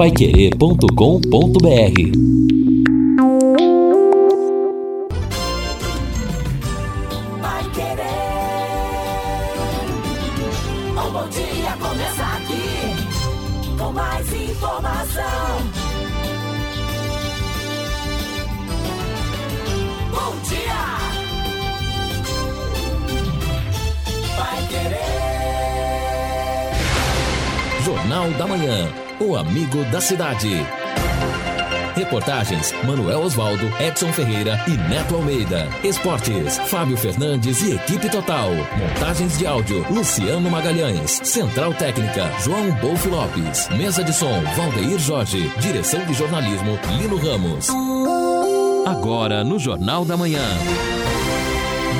paiquerê.com.br Vai querer. Um bom dia começa aqui. Com mais informação. Bom dia. Vai querer. Jornal da Manhã. O amigo da cidade. Reportagens: Manuel Osvaldo, Edson Ferreira e Neto Almeida. Esportes: Fábio Fernandes e equipe total. Montagens de áudio: Luciano Magalhães. Central Técnica: João Bolf Lopes. Mesa de som: Valdeir Jorge. Direção de jornalismo: Lino Ramos. Agora no Jornal da Manhã.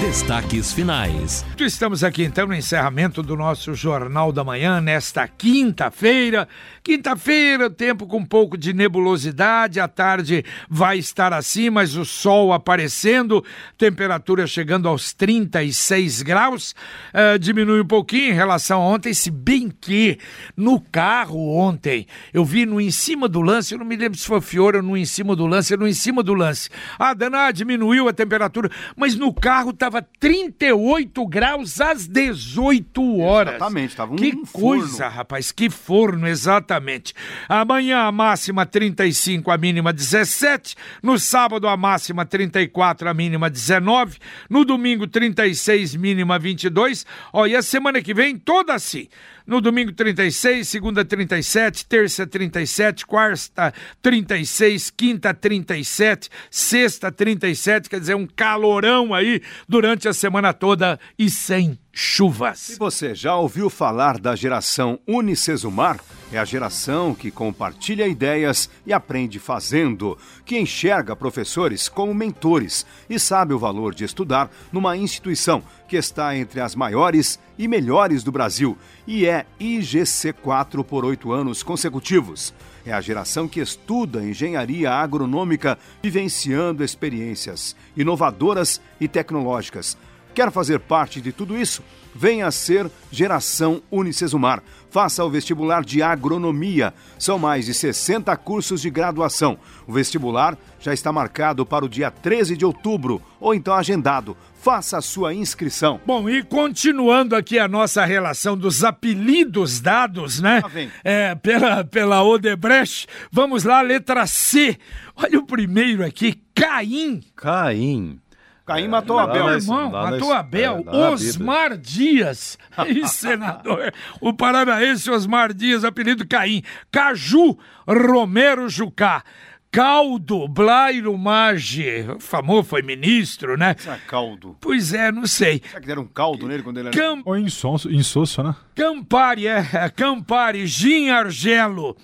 Destaques finais. Estamos aqui então no encerramento do nosso Jornal da Manhã nesta quinta-feira. Quinta-feira, tempo com um pouco de nebulosidade, a tarde vai estar assim, mas o sol aparecendo, temperatura chegando aos 36 graus, eh, diminui um pouquinho em relação a ontem, se bem que no carro ontem eu vi no em cima do lance, eu não me lembro se foi Fiora ou no em cima do lance, no em cima do lance. Ah, Dana, diminuiu a temperatura, mas no carro estava 38 graus às 18 horas. Exatamente, tava um Que forno. coisa, rapaz, que forno, exatamente. Amanhã a máxima 35, a mínima 17. No sábado a máxima 34, a mínima 19. No domingo 36, mínima 22. Ó, e a semana que vem toda assim. No domingo 36, segunda 37, terça 37, quarta 36, quinta 37, sexta 37, quer dizer, um calorão aí durante a semana toda e sem chuvas. E você já ouviu falar da geração Unicesumar? É a geração que compartilha ideias e aprende fazendo, que enxerga professores como mentores e sabe o valor de estudar numa instituição que está entre as maiores e melhores do Brasil e é IGC4 por oito anos consecutivos. É a geração que estuda engenharia agronômica, vivenciando experiências inovadoras e tecnológicas. Quer fazer parte de tudo isso? Venha ser Geração Unicesumar. Faça o vestibular de agronomia. São mais de 60 cursos de graduação. O vestibular já está marcado para o dia 13 de outubro ou então agendado. Faça a sua inscrição. Bom, e continuando aqui a nossa relação dos apelidos dados, né? Vem. É, pela, pela Odebrecht. Vamos lá, letra C. Olha o primeiro aqui, Caim. Caim. Caim matou lá Abel. Meu irmão, lá na- matou Abel. é, Osmar Dias. Aí, senador. O paranaense Osmar Dias, apelido Caim. Caju Romero Jucá. Caldo Blairo Maggi. O famoso foi ministro, né? Isso é caldo. Pois é, não sei. Será que deram um caldo nele quando ele era... Cam Ou insonso, insosso, né? Campari, é, é, Campari, Gin Argelo,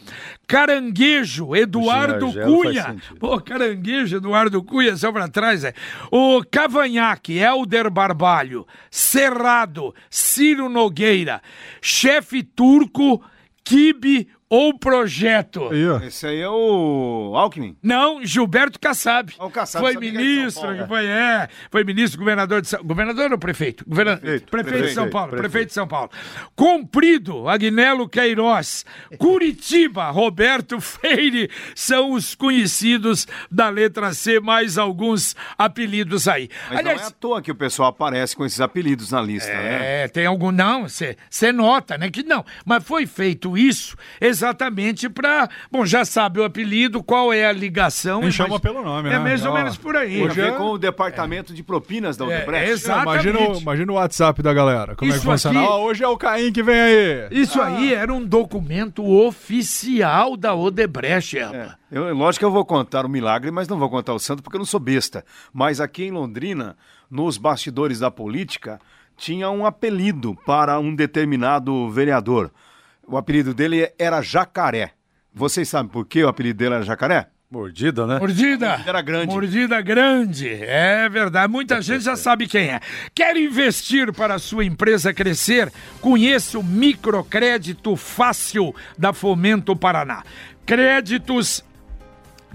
Caranguejo, Eduardo Argelo Cunha. Pô, Caranguejo, Eduardo Cunha, só pra trás, é. O Cavanhaque, Helder Barbalho, Cerrado, Ciro Nogueira, Chefe Turco, Kibe ou Projeto. Aí. Esse aí é o Alckmin. Não, Gilberto Kassab. O Kassab, foi ministro, Paulo, é. foi, é, foi ministro, governador de São Governador ou prefeito? Governa... Prefeito, Prefeito, de São prefeito, Paulo, prefeito. prefeito de São Paulo. Comprido, Agnello Queiroz. Curitiba, Roberto Freire são os conhecidos da letra C, mais alguns apelidos aí. Mas não é à toa que o pessoal aparece com esses apelidos na lista, né? É, tem algum. Não, você nota, né? Que não. Mas foi feito isso exatamente para. Bom, já sabe o apelido, qual é a ligação. É chama pelo nome, É né? mais ou menos por aí. Hoje ver é- com o departamento de propinas da É, Odebrecht. é exato. Imagina, o- Exatamente. imagina o WhatsApp da galera. Como é Isso que funciona? aqui- hoje é o Caim que vem aí. Isso aí era um documento oficial da Odebrecht, É, rapaz. eu, lógico que eu vou contar o milagre, mas não vou contar o santo porque eu não sou besta. Mas aqui em Londrina, nos bastidores da política, tinha um apelido para um determinado vereador. O apelido dele era Jacaré. Vocês sabem por que o apelido dele era Jacaré? Mordida, né? Mordida. Era grande. Mordida grande. É verdade. Muita gente já sabe quem é. Quer investir para a sua empresa crescer? Conheça o microcrédito fácil da Fomento Paraná. Créditos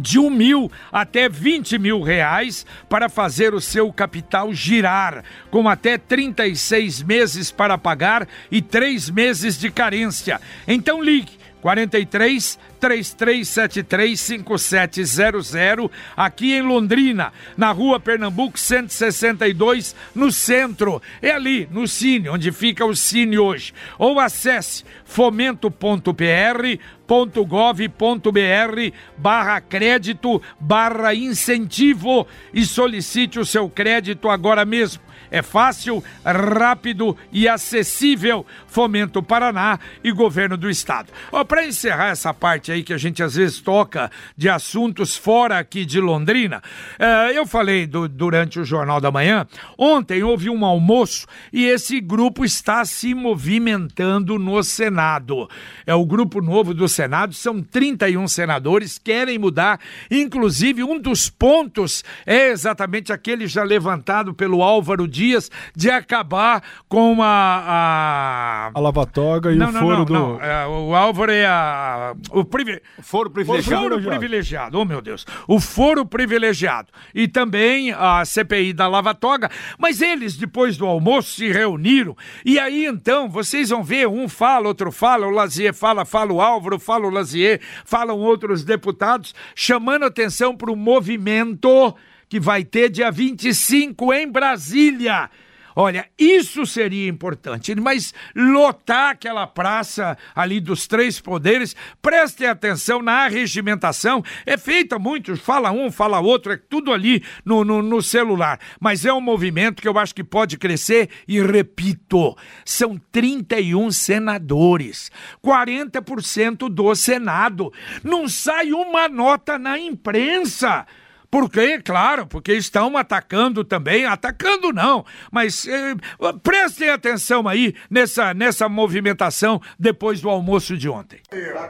de um mil até 20 mil reais para fazer o seu capital girar, com até 36 meses para pagar e três meses de carência. Então ligue 43 3373 5700 aqui em Londrina, na rua Pernambuco 162, no centro. É ali, no Cine, onde fica o Cine hoje. Ou acesse fomento.pr.gov.br barra crédito barra incentivo e solicite o seu crédito agora mesmo. É fácil, rápido e acessível. Fomento Paraná e Governo do Estado. Para encerrar essa parte aí que a gente às vezes toca de assuntos fora aqui de Londrina, eh, eu falei do, durante o Jornal da Manhã, ontem houve um almoço e esse grupo está se movimentando no Senado. É o grupo novo do Senado, são 31 senadores, querem mudar, inclusive um dos pontos é exatamente aquele já levantado pelo Álvaro Dias dias de acabar com a. A, a lava-toga e não, o foro não, do. Não. É, o Álvaro é a. O privi... foro privilegiado. O foro privilegiado, oh meu Deus. O foro privilegiado. E também a CPI da lava-toga. Mas eles, depois do almoço, se reuniram. E aí então, vocês vão ver, um fala, outro fala, o Lazier fala, fala o Álvaro, fala o Lazier, falam outros deputados, chamando atenção para o movimento que vai ter dia 25 em Brasília. Olha, isso seria importante, mas lotar aquela praça ali dos três poderes, prestem atenção na regimentação, é feita muito, fala um, fala outro, é tudo ali no, no, no, celular, mas é um movimento que eu acho que pode crescer e repito, são 31 senadores, 40% do Senado, não sai uma nota na imprensa. Porque, claro, porque estão atacando também, atacando não, mas eh, prestem atenção aí nessa, nessa movimentação depois do almoço de ontem.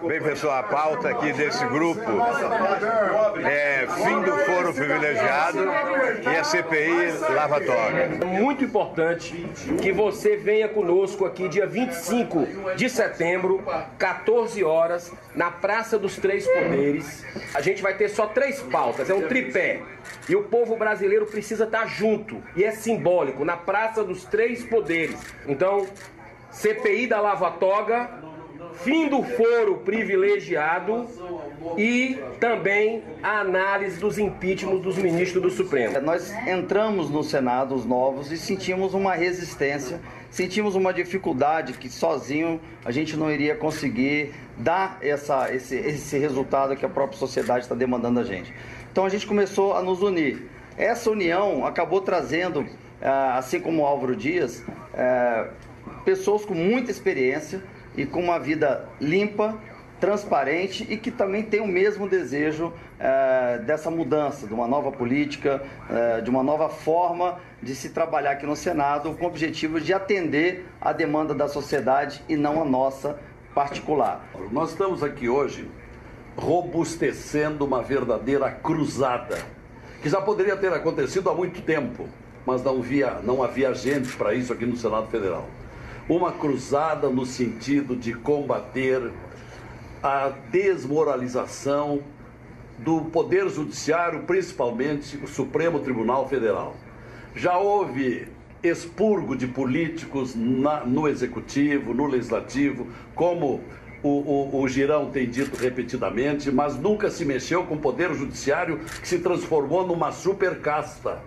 Bem, pessoal, a pauta aqui desse grupo é fim do foro privilegiado e a CPI lava-toga. É muito importante que você venha conosco aqui dia 25 de setembro, 14 horas, na Praça dos Três Poderes. A gente vai ter só três pautas, é um tripé pé. E o povo brasileiro precisa estar junto. E é simbólico, na Praça dos Três Poderes. Então, CPI da Lava Toga, fim do foro privilegiado e também a análise dos impeachments dos ministros do Supremo. Nós entramos no Senado, os novos, e sentimos uma resistência, sentimos uma dificuldade que sozinho a gente não iria conseguir dar essa, esse, esse resultado que a própria sociedade está demandando a gente. Então a gente começou a nos unir. Essa união acabou trazendo, ah, assim como o Álvaro Dias, eh, pessoas com muita experiência e com uma vida limpa, transparente e que também tem o mesmo desejo eh, dessa mudança, de uma nova política, eh, de uma nova forma de se trabalhar aqui no Senado, com o objetivo de atender a demanda da sociedade e não a nossa particular. Nós estamos aqui hoje robustecendo uma verdadeira cruzada, que já poderia ter acontecido há muito tempo, mas não, via, não havia gente para isso aqui no Senado Federal. Uma cruzada no sentido de combater a desmoralização do Poder Judiciário, principalmente o Supremo Tribunal Federal. Já houve expurgo de políticos na, no Executivo, no Legislativo, como o, o, o, Girão tem dito repetidamente, mas nunca se mexeu com o Poder Judiciário que se transformou numa super casta.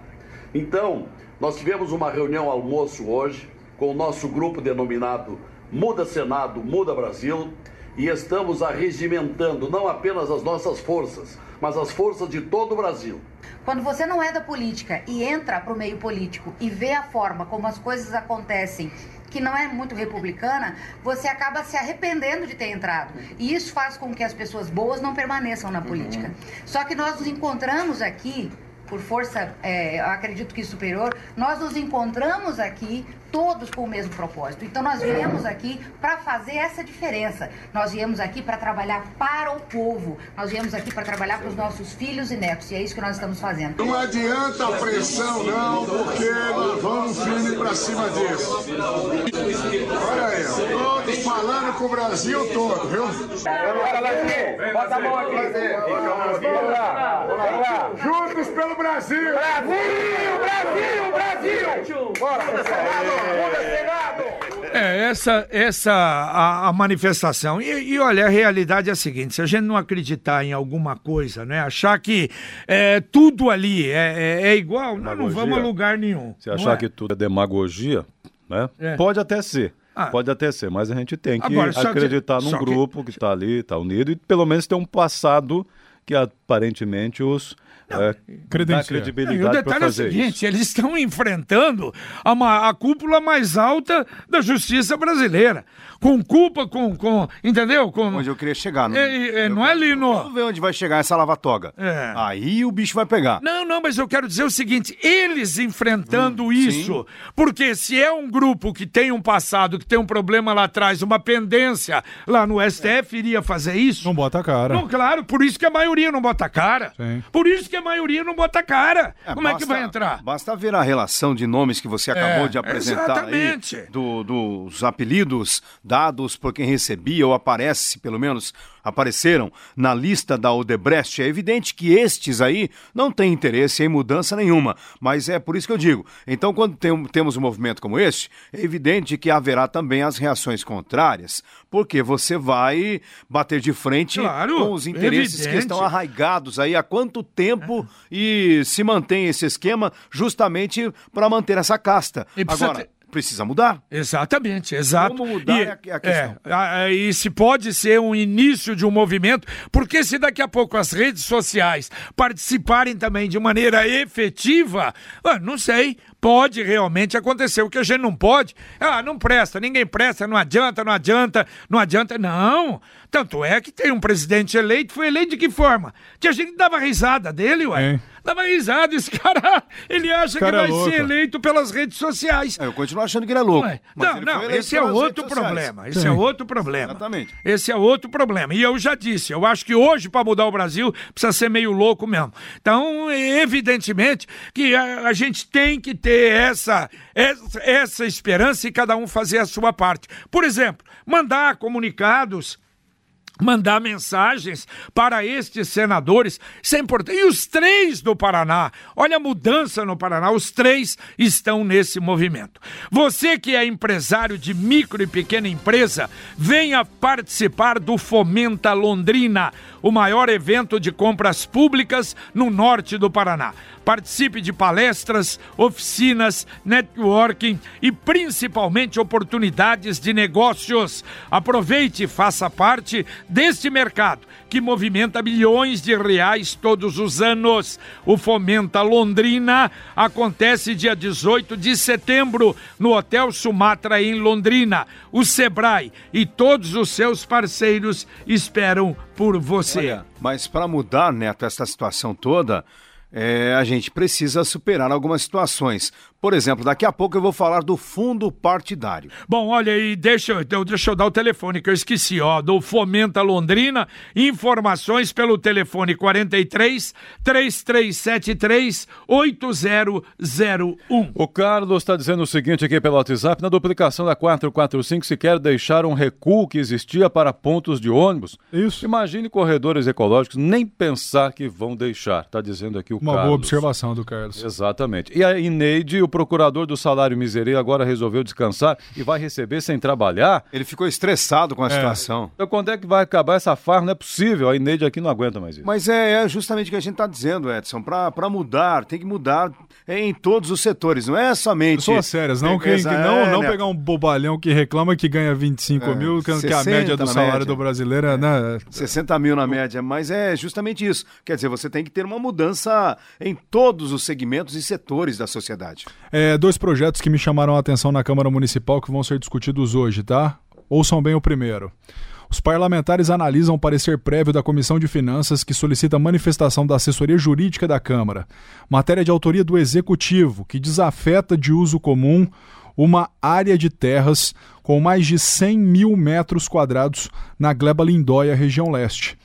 Então, nós tivemos uma reunião almoço hoje com o nosso grupo denominado Muda Senado, Muda Brasil, e estamos arregimentando não apenas as nossas forças, mas as forças de todo o Brasil. Quando você não é da política e entra para o meio político e vê a forma como as coisas acontecem que não é muito republicana, você acaba se arrependendo de ter entrado. E isso faz com que as pessoas boas não permaneçam na política. Uhum. Só que nós nos encontramos aqui por força, é, acredito que superior, nós nos encontramos aqui todos com o mesmo propósito. Então nós viemos aqui para fazer essa diferença. Nós viemos aqui para trabalhar para o povo. Nós viemos aqui para trabalhar para os nossos filhos e netos. E é isso que nós estamos fazendo. Não adianta a pressão não, porque vamos firme para cima disso. Olha aí, todos falando com o Brasil todo, viu? Bota a mão aqui. Vamos lá. Vamos lá. Juntos pelo Brasil. Brasil, Brasil, Brasil. Bora. É, essa, essa a, a manifestação. E, e, olha, a realidade é a seguinte: se a gente não acreditar em alguma coisa, né? Achar que é, tudo ali é, é, é igual, nós não vamos a lugar nenhum. Se achar é? que tudo é demagogia, né? É. Pode até ser. Ah. Pode até ser, mas a gente tem que Agora, acreditar que, num grupo que está ali, está unido e pelo menos ter um passado que aparentemente os é, credibilidade não, o detalhe é o seguinte: isso. eles estão enfrentando a, a cúpula mais alta da justiça brasileira. Com culpa, com. com entendeu? Com, onde eu queria chegar. Não, é, é, não é Lino? Vamos ver onde vai chegar essa lava-toga. É. Aí o bicho vai pegar. Não, não, mas eu quero dizer o seguinte: eles enfrentando hum, isso, sim. porque se é um grupo que tem um passado, que tem um problema lá atrás, uma pendência lá no STF, iria fazer isso. Não bota a cara. Não, claro, por isso que a maioria não bota a cara. Sim. Por isso que a maioria não bota a cara. É, Como basta, é que vai entrar? Basta ver a relação de nomes que você acabou é, de apresentar exatamente. aí, do, dos apelidos dados por quem recebia, ou aparece, pelo menos, apareceram na lista da Odebrecht. É evidente que estes aí não têm interesse em mudança nenhuma, mas é por isso que eu digo. Então, quando tem, temos um movimento como este, é evidente que haverá também as reações contrárias, porque você vai bater de frente claro, com os interesses evidente. que estão arraigados aí há quanto tempo e se mantém esse esquema justamente para manter essa casta. Agora, precisa mudar. Exatamente, exato. Como mudar e, é a questão. É, e se pode ser um início de um movimento, porque se daqui a pouco as redes sociais participarem também de maneira efetiva, ah, não sei, pode realmente acontecer. O que a gente não pode, ah, não presta, ninguém presta, não adianta, não adianta, não adianta. Não. Tanto é que tem um presidente eleito, foi eleito de que forma? Tinha gente que dava risada dele, ué. É. Dava risada, esse cara, ele acha cara que vai é ser eleito pelas redes sociais. É, eu continuo achando que ele é louco. Não, não, esse é outro problema. Esse Sim. é outro problema. Exatamente. Esse é outro problema. E eu já disse, eu acho que hoje, para mudar o Brasil, precisa ser meio louco mesmo. Então, evidentemente, que a, a gente tem que ter essa, essa, essa esperança e cada um fazer a sua parte. Por exemplo, mandar comunicados mandar mensagens para estes senadores. É importante. E os três do Paraná, olha a mudança no Paraná, os três estão nesse movimento. Você que é empresário de micro e pequena empresa, venha participar do Fomenta Londrina, o maior evento de compras públicas no norte do Paraná. Participe de palestras, oficinas, networking e principalmente oportunidades de negócios. Aproveite e faça parte deste mercado que movimenta bilhões de reais todos os anos. O Fomenta Londrina acontece dia 18 de setembro no Hotel Sumatra em Londrina. O Sebrae e todos os seus parceiros esperam por você. Olha, mas para mudar, Neto, essa situação toda, é, a gente precisa superar algumas situações. Por exemplo, daqui a pouco eu vou falar do fundo partidário. Bom, olha aí, deixa, eu, deixa eu dar o telefone que eu esqueci, ó, do Fomenta Londrina, informações pelo telefone 43 3373 8001. O Carlos está dizendo o seguinte aqui pelo WhatsApp, na duplicação da 445 se quer deixar um recuo que existia para pontos de ônibus. Isso. Imagine corredores ecológicos nem pensar que vão deixar, está dizendo aqui o Uma Carlos. Boa observação do Carlos. Exatamente. E a Ineide, o procurador do salário miserável agora resolveu descansar e vai receber sem trabalhar. Ele ficou estressado com a é. situação. Então quando é que vai acabar essa farra? Não é possível, a Ineide aqui não aguenta mais isso. Mas é, é justamente o que a gente está dizendo, Edson, para mudar, tem que mudar em todos os setores, não é somente... Pessoas sérias, não, que, que não, não pegar um bobalhão que reclama que ganha 25 é, mil, que é a média do salário média. do brasileiro é, né? 60 mil na média, mas é justamente isso. Quer dizer, você tem que ter uma mudança em todos os segmentos e setores da sociedade. É, dois projetos que me chamaram a atenção na Câmara Municipal que vão ser discutidos hoje, tá? Ouçam bem o primeiro. Os parlamentares analisam o parecer prévio da Comissão de Finanças que solicita manifestação da assessoria jurídica da Câmara, matéria de autoria do Executivo, que desafeta de uso comum uma área de terras com mais de 100 mil metros quadrados na Gleba Lindóia, região leste.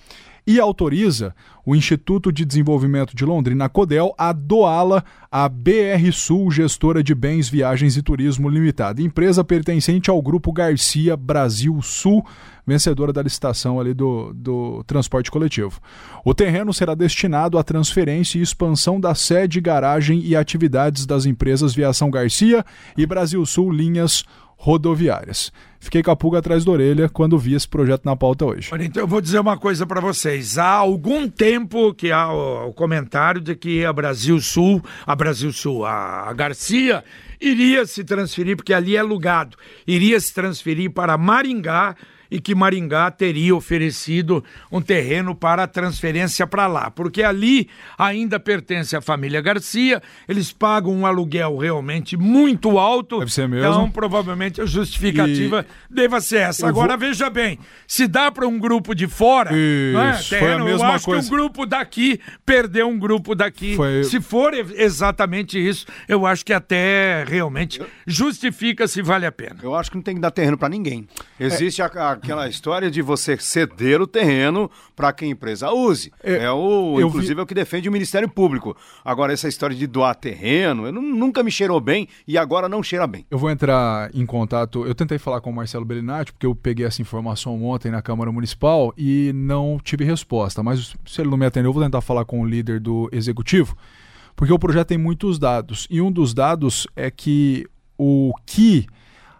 E autoriza o Instituto de Desenvolvimento de Londrina, CODEL, a doá-la à BR Sul, gestora de bens, viagens e turismo limitada, empresa pertencente ao Grupo Garcia Brasil Sul, vencedora da licitação ali do, do transporte coletivo. O terreno será destinado à transferência e expansão da sede, garagem e atividades das empresas Viação Garcia e Brasil Sul Linhas rodoviárias. Fiquei com a pulga atrás da orelha quando vi esse projeto na pauta hoje. Então eu vou dizer uma coisa para vocês. Há algum tempo que há o, o, comentário de que a Brasil Sul, a Brasil Sul, a, a Garcia iria se transferir, porque ali é alugado, iria se transferir para Maringá e que Maringá teria oferecido um terreno para transferência para lá, porque ali ainda pertence à família Garcia, eles pagam um aluguel realmente muito alto. Deve ser mesmo. Então, provavelmente a justificativa e... deva ser essa. Eu Agora, vou... veja bem, se dá para um grupo de fora, Isso, é? terreno, foi a mesma eu acho coisa. que um grupo daqui perdeu um grupo daqui. Foi... Se for exatamente isso, eu acho que até realmente justifica se vale a pena. Eu acho que não tem que dar terreno para ninguém. Existe é... a, a aquela história de você ceder o terreno para que a empresa use. É, é o, inclusive, vi... é o que defende o Ministério Público. Agora, essa história de doar terreno, eu nunca me cheirou bem e agora não cheira bem. Eu vou entrar em contato. Eu tentei falar com o Marcelo Bellinati, porque eu peguei essa informação ontem na Câmara Municipal e não tive resposta. Mas se ele não me atendeu, eu vou tentar falar com o líder do executivo, porque o projeto tem muitos dados. E um dos dados é que o que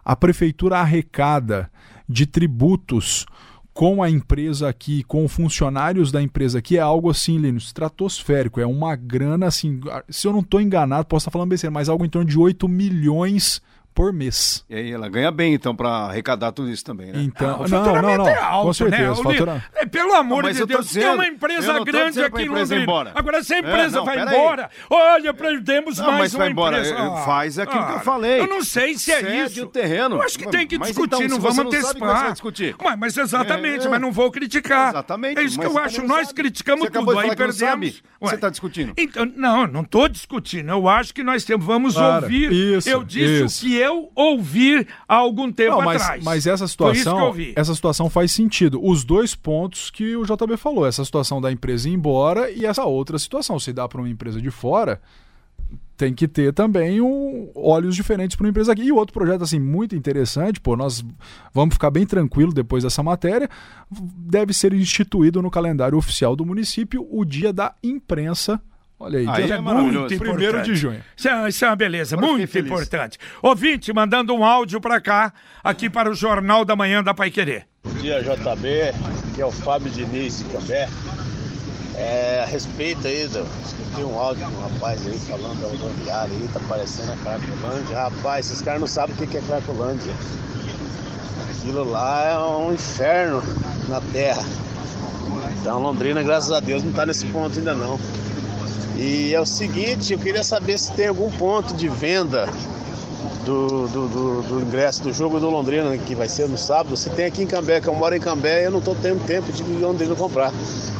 a prefeitura arrecada de tributos com a empresa aqui, com funcionários da empresa aqui, é algo assim, Linus, estratosférico. É uma grana, assim, se eu não estou enganado, posso estar falando besteira, mas algo em torno de 8 milhões por mês. E aí ela ganha bem, então, para arrecadar tudo isso também, né? Então, ah, não, não, não, é alto, com certeza. Né? Fatura... É, pelo amor não, de Deus, dizendo, tem uma empresa grande aqui em Londrina. Embora. Agora, se a empresa é, não, vai embora, aí. olha, perdemos não, mais uma empresa. Ah, Faz aquilo ah, que eu falei. Eu não sei se é Cede isso. o terreno. Eu acho que tem que mas discutir, então, não vamos antecipar. Sabe, discutir. Mas, mas exatamente, é, mas não vou criticar. Exatamente. É isso que eu acho. Nós criticamos tudo, aí perdemos. Você está discutindo. Então, não, não estou discutindo. Eu acho que nós temos, vamos ouvir. Eu disse o que eu ouvir algo algum tempo não, mas, atrás. Mas essa situação, essa situação faz sentido. Os dois pontos que o JB falou, essa situação da empresa ir embora e essa outra situação, se dá para uma empresa de fora, tem que ter também um, olhos diferentes para uma empresa aqui. E outro projeto assim muito interessante, pô, nós vamos ficar bem tranquilo depois dessa matéria, deve ser instituído no calendário oficial do município o dia da imprensa Olha aí, aí é muito Primeiro de junho. Isso é, isso é uma beleza, muito importante. Ouvinte, mandando um áudio para cá, aqui para o Jornal da Manhã da Pai Querer. Bom dia, JB, que é o Fábio Diniz Cambé. É, a respeito aí, do, tem um áudio de um rapaz aí falando da rodoviária aí, tá parecendo a Cracolândia. Rapaz, esses caras não sabem o que é Cracolândia. Aquilo lá é um inferno na terra. Então Londrina, graças a Deus, não tá nesse ponto ainda não. E é o seguinte, eu queria saber se tem algum ponto de venda do, do, do, do, ingresso do jogo do Londrina, que vai ser no sábado. Se tem aqui em Cambé, que eu moro em Cambé, eu não estou tendo tempo de ir Londrina comprar.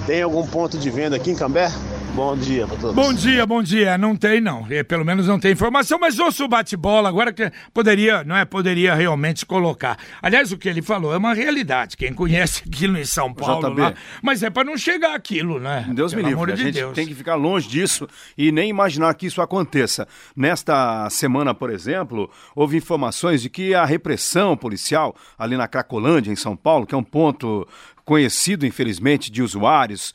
Tem algum ponto de venda aqui em Cambé? Bom dia para todos. Bom dia, bom dia. Não tem, não. É, pelo menos não tem informação, mas ouço o bate-bola agora que poderia, não é? Poderia realmente colocar. Aliás, o que ele falou é uma realidade. Quem conhece aquilo em São Paulo, lá, mas é para não chegar aquilo, né? Deus pelo me livre. a de gente Deus. tem que ficar longe disso e nem imaginar que isso aconteça. Nesta semana, por exemplo, houve informações de que a repressão policial ali na Cracolândia, em São Paulo, que é um ponto conhecido, infelizmente, de usuários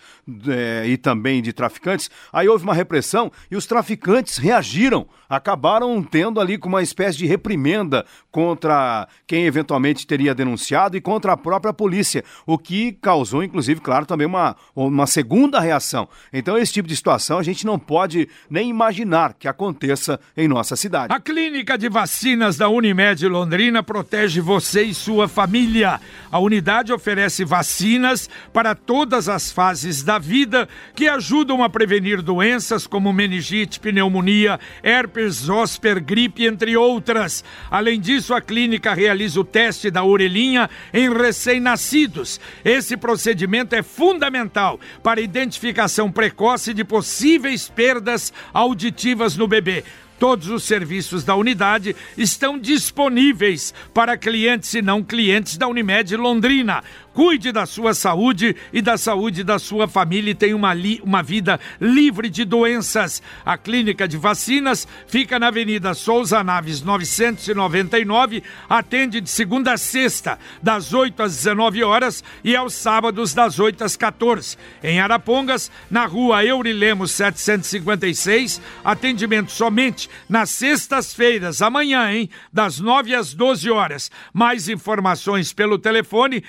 é, e também de traficantes. Aí houve uma repressão e os traficantes reagiram, acabaram tendo ali com uma espécie de reprimenda contra quem eventualmente teria denunciado e contra a própria polícia, o que causou, inclusive, claro, também uma, uma segunda reação. Então, esse tipo de situação a gente não pode nem imaginar que aconteça em nossa cidade. A clínica de vacinas da Unimed Londrina protege você e sua família. A unidade oferece vacinas vacinas para todas as fases da vida que ajudam a prevenir doenças como meningite, pneumonia, herpes, zóster, gripe, entre outras. Além disso, a clínica realiza o teste da orelhinha em recém-nascidos. Esse procedimento é fundamental para a identificação precoce de possíveis perdas auditivas no bebê. Todos os serviços da unidade estão disponíveis para clientes e não clientes da Unimed Londrina. Cuide da sua saúde e da saúde da sua família e tenha uma, uma vida livre de doenças. A Clínica de Vacinas fica na Avenida Souza Naves 999, atende de segunda a sexta, das 8 às 19 horas e aos sábados das 8 às 14. Em Arapongas, na rua Eurilemos 756, atendimento somente nas sextas-feiras, amanhã, hein? Das 9 às 12 horas. Mais informações pelo telefone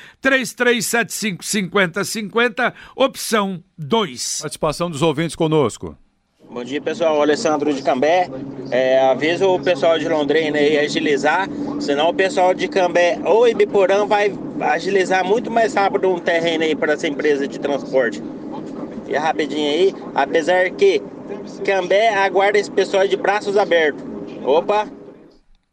3375 5050, opção 2. Participação dos ouvintes conosco. Bom dia, pessoal. Alessandro de Cambé. É, avisa o pessoal de Londrina aí agilizar, senão o pessoal de Cambé ou Ibiporã vai agilizar muito mais rápido um terreno aí para essa empresa de transporte. E rapidinho aí, apesar que Cambé aguarda esse pessoal de braços abertos. Opa!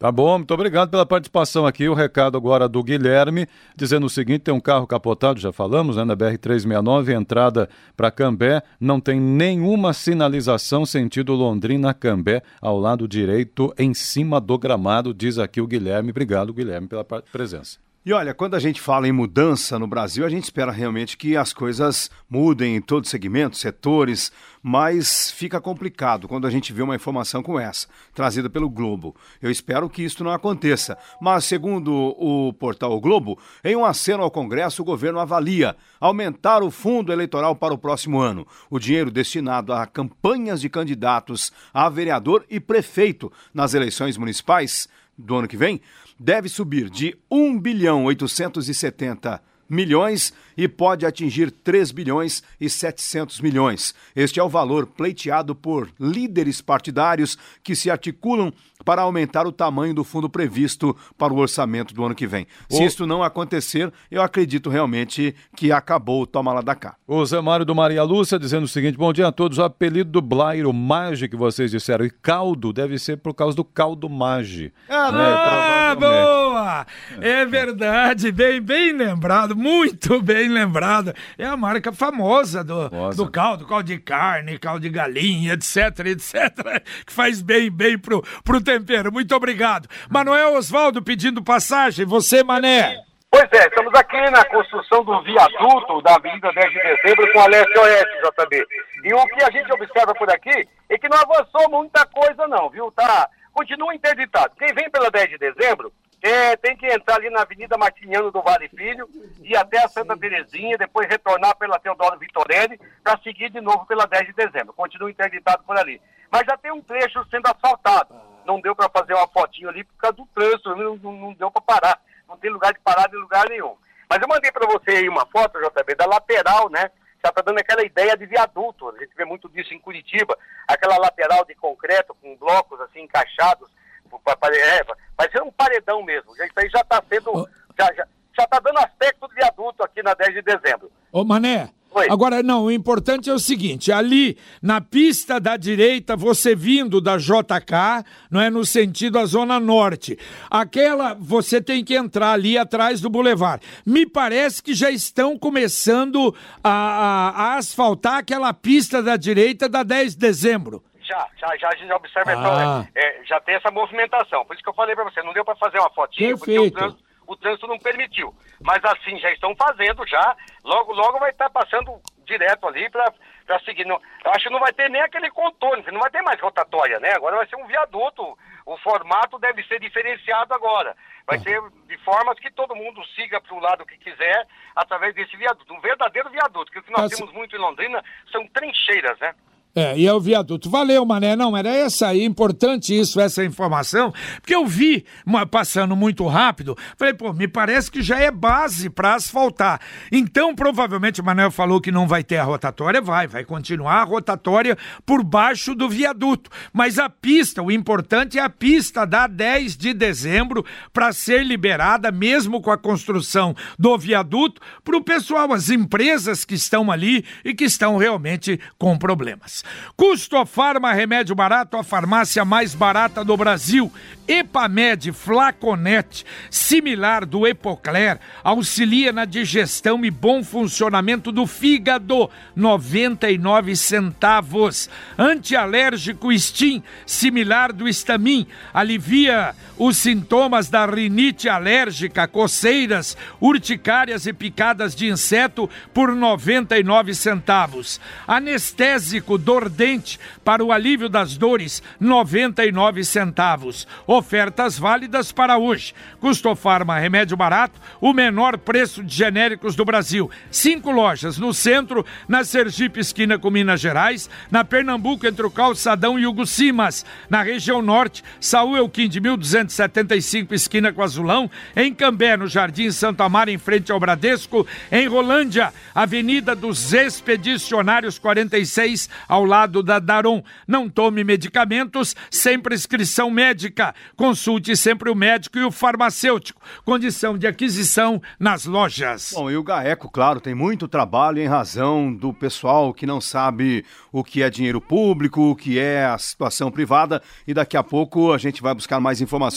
Tá bom, muito obrigado pela participação aqui. O recado agora do Guilherme, dizendo o seguinte: tem um carro capotado, já falamos, né, na BR-369, entrada para Cambé, não tem nenhuma sinalização sentido Londrina-Cambé, ao lado direito, em cima do gramado, diz aqui o Guilherme. Obrigado, Guilherme, pela presença. E olha, quando a gente fala em mudança no Brasil, a gente espera realmente que as coisas mudem em todos os segmentos, setores, mas fica complicado quando a gente vê uma informação como essa, trazida pelo Globo. Eu espero que isso não aconteça, mas segundo o portal o Globo, em um aceno ao Congresso, o governo avalia aumentar o fundo eleitoral para o próximo ano. O dinheiro destinado a campanhas de candidatos a vereador e prefeito nas eleições municipais do ano que vem deve subir de 1 bilhão 870 milhões e pode atingir 3 bilhões e 700 milhões. Este é o valor pleiteado por líderes partidários que se articulam para aumentar o tamanho do fundo previsto para o orçamento do ano que vem. O... Se isso não acontecer, eu acredito realmente que acabou o toma lá da cá. O Zé Mário do Maria Lúcia dizendo o seguinte: bom dia a todos. O apelido do Blairo Mage que vocês disseram, e caldo deve ser por causa do caldo Mage. Ah, né? ah É verdade, bem, bem lembrado, muito bem lembrado. É a marca famosa do, do caldo, caldo de carne, caldo de galinha, etc, etc, que faz bem, bem pro, pro tempero. Muito obrigado. Manuel Osvaldo pedindo passagem. Você, Mané. Pois é, estamos aqui na construção do viaduto da Avenida 10 de Dezembro com a Leste Oeste, JB. E o que a gente observa por aqui é que não avançou muita coisa não, viu? Tá, continua interditado. Quem vem pela 10 de Dezembro é, tem que entrar ali na Avenida Martiniano do Vale Filho e até a Santa Terezinha, depois retornar pela Teodoro Vitorelli para seguir de novo pela 10 de dezembro. Continua interditado por ali. Mas já tem um trecho sendo asfaltado não deu para fazer uma fotinho ali por causa do trânsito, não, não, deu para parar. Não tem lugar de parar em lugar nenhum. Mas eu mandei para você aí uma foto, JB, da lateral, né? Já está dando aquela ideia de viaduto. A gente vê muito disso em Curitiba, aquela lateral de concreto com blocos assim encaixados, é, vai ser um paredão mesmo. Isso aí já está sendo. Já, já, já tá dando aspecto de viaduto aqui na 10 de dezembro. Ô Mané, Oi. Agora, não, o importante é o seguinte: ali na pista da direita, você vindo da JK, não é no sentido da Zona Norte. Aquela, você tem que entrar ali atrás do Boulevard. Me parece que já estão começando a, a, a asfaltar aquela pista da direita da 10 de dezembro. Já, já, já a gente observa, então, ah. então, é, já tem essa movimentação. Por isso que eu falei para você, não deu para fazer uma fotinha, Perfeito. porque o trânsito o trânsito não permitiu. Mas assim, já estão fazendo já, logo, logo vai estar passando direto ali para seguir. Não, eu acho que não vai ter nem aquele contorno, não vai ter mais rotatória, né? Agora vai ser um viaduto. O formato deve ser diferenciado agora. Vai ser de formas que todo mundo siga para o lado que quiser através desse viaduto. Um verdadeiro viaduto, que o que nós temos muito em Londrina são trincheiras, né? É, e é o viaduto. Valeu, Mané. Não, era essa aí, importante isso, essa informação, porque eu vi uma, passando muito rápido, falei, pô, me parece que já é base para asfaltar. Então, provavelmente, o Mané falou que não vai ter a rotatória, vai, vai continuar a rotatória por baixo do viaduto. Mas a pista, o importante é a pista da 10 de dezembro para ser liberada, mesmo com a construção do viaduto, para o pessoal, as empresas que estão ali e que estão realmente com problemas. Custofarma Remédio Barato, a farmácia mais barata do Brasil. Epamed Flaconete, similar do Epocler, auxilia na digestão e bom funcionamento do fígado, 99 centavos. Antialérgico Stim, similar do Estamin, alivia os sintomas da rinite alérgica, coceiras, urticárias e picadas de inseto por 99 centavos. Anestésico Dordente para o alívio das dores, 99 centavos. Ofertas válidas para hoje. Custofarma Remédio Barato, o menor preço de genéricos do Brasil. Cinco lojas no centro, na Sergipe esquina com Minas Gerais, na Pernambuco entre o Calçadão e o Gucimas, na região norte, Saúl Elquim de 1275 esquina com Azulão, em Cambé, no Jardim Santa Mara, em frente ao Bradesco, em Rolândia, Avenida dos Expedicionários 46, ao lado da Daron. Não tome medicamentos sem prescrição médica. Consulte sempre o médico e o farmacêutico. Condição de aquisição nas lojas. Bom, e o GAECO, claro, tem muito trabalho em razão do pessoal que não sabe o que é dinheiro público, o que é a situação privada e daqui a pouco a gente vai buscar mais informações,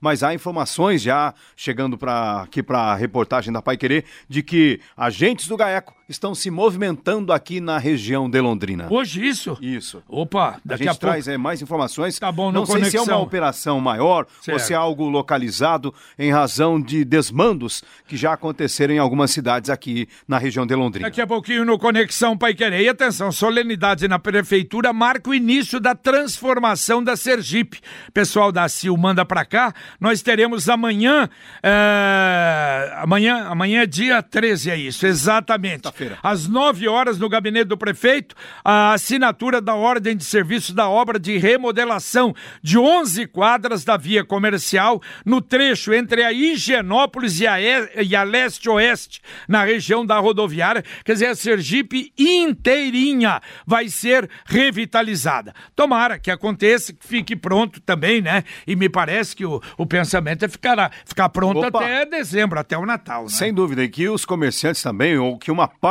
mas há informações já chegando para aqui para a reportagem da Pai Querer de que agentes do GAECO estão se movimentando aqui na região de Londrina. Hoje isso? Isso. Opa, daqui a, gente a traz é, mais informações. Tá bom, Não sei se é uma operação maior certo. ou se é algo localizado em razão de desmandos que já aconteceram em algumas cidades aqui na região de Londrina. Daqui a pouquinho no Conexão Pai Querer. E atenção, solenidade na prefeitura marca o início da transformação da Sergipe. Pessoal da CIL manda para cá. Nós teremos amanhã, é... amanhã, amanhã é dia 13, é isso, exatamente. Tá às 9 horas, no gabinete do prefeito, a assinatura da ordem de serviço da obra de remodelação de 11 quadras da via comercial no trecho entre a Higienópolis e a, e e a leste-oeste, na região da rodoviária. Quer dizer, a Sergipe inteirinha vai ser revitalizada. Tomara que aconteça, que fique pronto também, né? E me parece que o, o pensamento é ficar, ficar pronto Opa. até dezembro, até o Natal. Né? Sem dúvida, e que os comerciantes também, ou que uma parte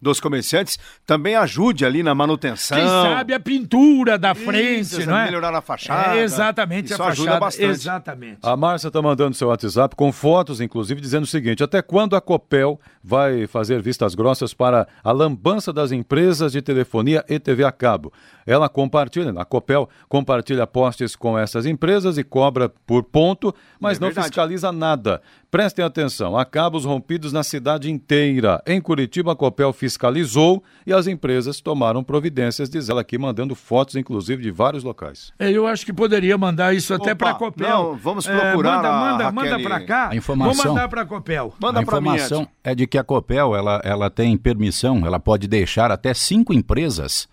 dos comerciantes também ajude ali na manutenção. Quem sabe a pintura da frente, Isso, não é? Melhorar a fachada. É, exatamente, Isso a fachada. ajuda bastante. Exatamente. A Márcia está mandando seu WhatsApp com fotos, inclusive, dizendo o seguinte: até quando a Copel vai fazer vistas grossas para a lambança das empresas de telefonia e TV a cabo? Ela compartilha, a Copel compartilha postes com essas empresas e cobra por ponto, mas é não fiscaliza nada. Prestem atenção, há cabos rompidos na cidade inteira. Em Curitiba, a Copel fiscalizou e as empresas tomaram providências, diz ela aqui, mandando fotos, inclusive, de vários locais. É, eu acho que poderia mandar isso até para a Copel. Não, vamos procurar é, manda, manda, manda para cá. A informação, Vou mandar para a Copel. Manda a informação mim, é de que a Copel ela, ela tem permissão, ela pode deixar até cinco empresas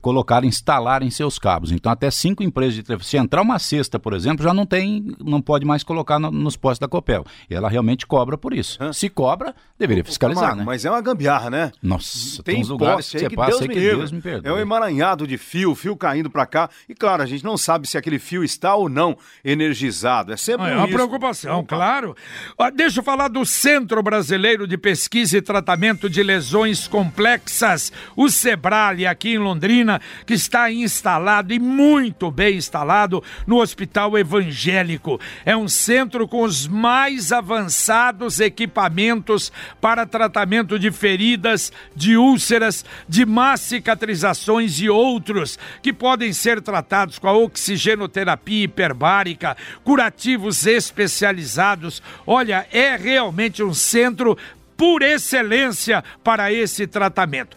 colocar, instalar em seus cabos. Então, até cinco empresas de telefonia. Se entrar uma cesta, por exemplo, já não tem, não pode mais colocar no, nos postos da Copel. E ela realmente cobra por isso. Hã? Se cobra, deveria fiscalizar, né? Mas é uma gambiarra, né? Nossa, tem, tem uns lugares que você que passa Deus que Deus me perdoe. É um emaranhado de fio, fio caindo para cá. E claro, a gente não sabe se aquele fio está ou não energizado. É sempre ah, É uma preocupação, Opa. claro. Ah, deixa eu falar do Centro Brasileiro de Pesquisa e Tratamento de Lesões Complexas, o Sebrale, aqui em Londrina que está instalado e muito bem instalado no Hospital Evangélico. É um centro com os mais avançados equipamentos para tratamento de feridas, de úlceras, de más cicatrizações e outros que podem ser tratados com a oxigenoterapia hiperbárica, curativos especializados. Olha, é realmente um centro por excelência para esse tratamento.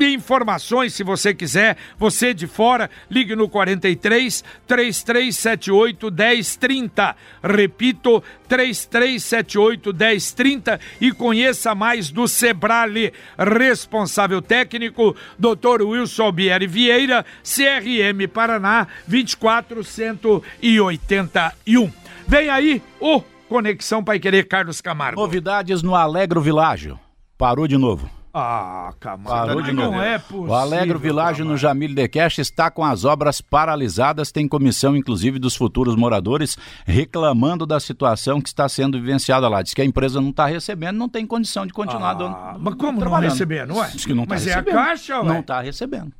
Informações, se você quiser, você de fora, ligue no 43 3378 1030. Repito, 3378 1030 e conheça mais do Sebrale. Responsável técnico, Dr. Wilson Albieri Vieira, CRM Paraná 24181. Vem aí o Conexão Pai Querer Carlos Camargo. Novidades no Alegro Világio. Parou de novo. Ah, Camargo. Parou de novo. Não é possível. O Alegro Világio no Jamil Decast está com as obras paralisadas. Tem comissão, inclusive, dos futuros moradores reclamando da situação que está sendo vivenciada lá. Diz que a empresa não está recebendo, não tem condição de continuar ah, dando. Mas como não recebendo, ué? Diz que não está recebendo. Mas é a caixa, ué? Não está recebendo.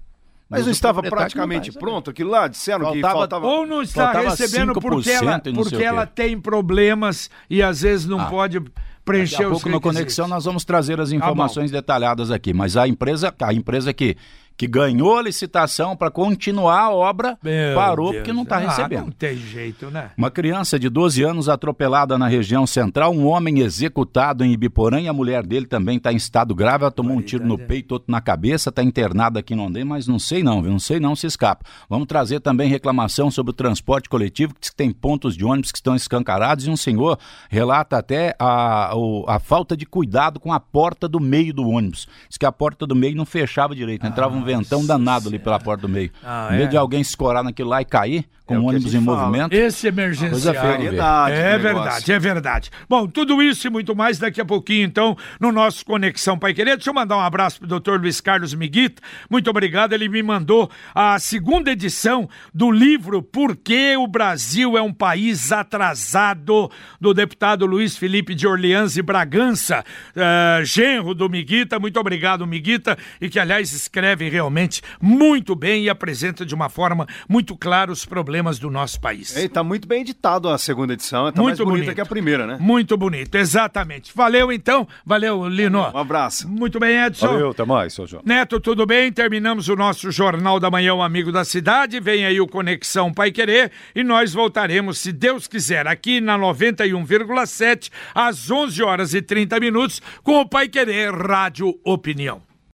Mas não estava praticamente pronto aquilo lá? Disseram faltava, que faltava... Ou não está recebendo porque, ela, porque ela tem problemas e às vezes não ah. pode preencher Daqui a pouco no Conexão nós vamos trazer as tá informações ah, detalhadas aqui, mas a empresa, a empresa que que ganhou a licitação para continuar a obra, Meu parou Deus. porque não está recebendo. Ah, não tem jeito, né? Uma criança de 12 anos atropelada na região central, um homem executado em Ibiporã e a mulher dele também está em estado grave. Ela tomou um tiro no peito, outro na cabeça, está internada aqui no Andem, mas não sei não, viu? Não sei não se escapa. Vamos trazer também reclamação sobre o transporte coletivo, que tem pontos de ônibus que estão escancarados e um senhor relata até a, a, a falta de cuidado com a porta do meio do ônibus. Diz que a porta do meio não fechava direito, entrava um ventão danado ali pela porta do meio. Ah, em vez é? de alguém escorar naquilo lá e cair, com é o ônibus em fala. movimento. Esse emergencial. é verdade, é verdade. Bom, tudo isso e muito mais daqui a pouquinho, então, no nosso Conexão Pai Querer. Deixa eu mandar um abraço pro doutor Luiz Carlos Miguita. Muito obrigado. Ele me mandou a segunda edição do livro Por que o Brasil é um país atrasado, do deputado Luiz Felipe de Orleans e Bragança, uh, genro do Miguita. Muito obrigado, Miguita, e que, aliás, escreve realmente muito bem e apresenta de uma forma muito clara os problemas do nosso país. Está muito bem editado a segunda edição, está mais bonita bonito. que a primeira, né? Muito bonito, exatamente. Valeu então, valeu Lino. Um abraço. Muito bem, Edson. Valeu, até mais, seu João. Neto, tudo bem? Terminamos o nosso Jornal da Manhã, o Amigo da Cidade. Vem aí o Conexão Pai Querer e nós voltaremos, se Deus quiser, aqui na 91,7 às 11 horas e 30 minutos com o Pai Querer Rádio Opinião.